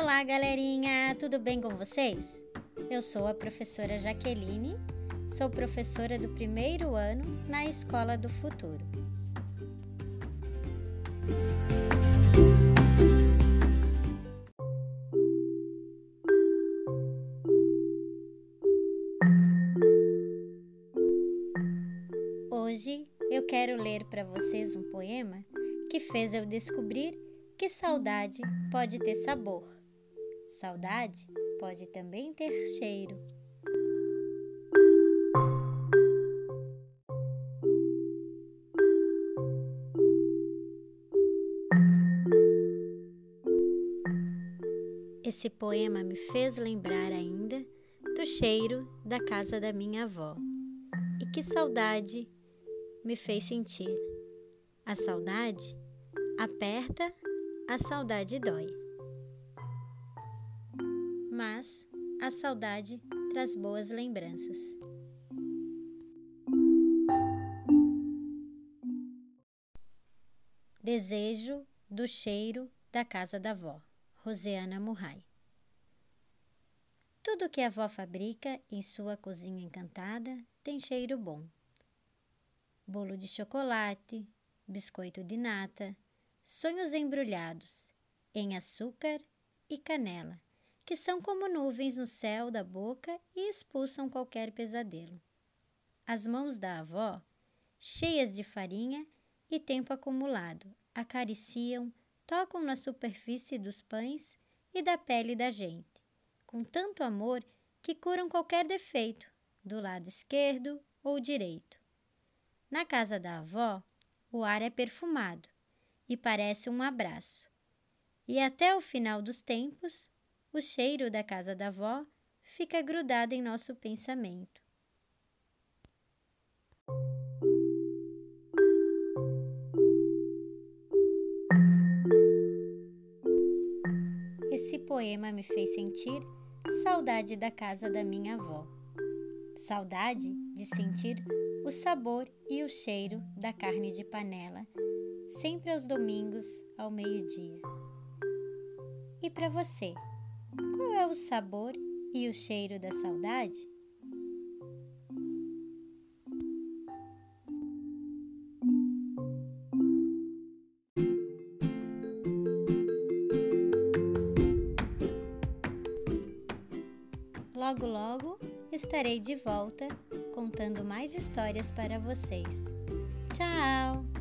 Olá, galerinha! Tudo bem com vocês? Eu sou a professora Jaqueline, sou professora do primeiro ano na Escola do Futuro. Hoje eu quero ler para vocês um poema que fez eu descobrir que saudade pode ter sabor. Saudade pode também ter cheiro. Esse poema me fez lembrar ainda do cheiro da casa da minha avó. E que saudade me fez sentir. A saudade aperta, a saudade dói. Mas a saudade traz boas lembranças. Desejo do cheiro da casa da avó, Roseana Murray. Tudo que a avó fabrica em sua cozinha encantada tem cheiro bom. Bolo de chocolate, biscoito de nata, sonhos embrulhados em açúcar e canela, que são como nuvens no céu da boca e expulsam qualquer pesadelo. As mãos da avó, cheias de farinha e tempo acumulado, acariciam, tocam na superfície dos pães e da pele da gente, com tanto amor que curam qualquer defeito, do lado esquerdo ou direito. Na casa da avó, o ar é perfumado e parece um abraço. E até o final dos tempos, o cheiro da casa da avó fica grudado em nosso pensamento. Esse poema me fez sentir saudade da casa da minha avó. Saudade de sentir o sabor e o cheiro da carne de panela sempre aos domingos ao meio-dia. E para você, qual é o sabor e o cheiro da saudade? Logo, logo estarei de volta contando mais histórias para vocês. Tchau!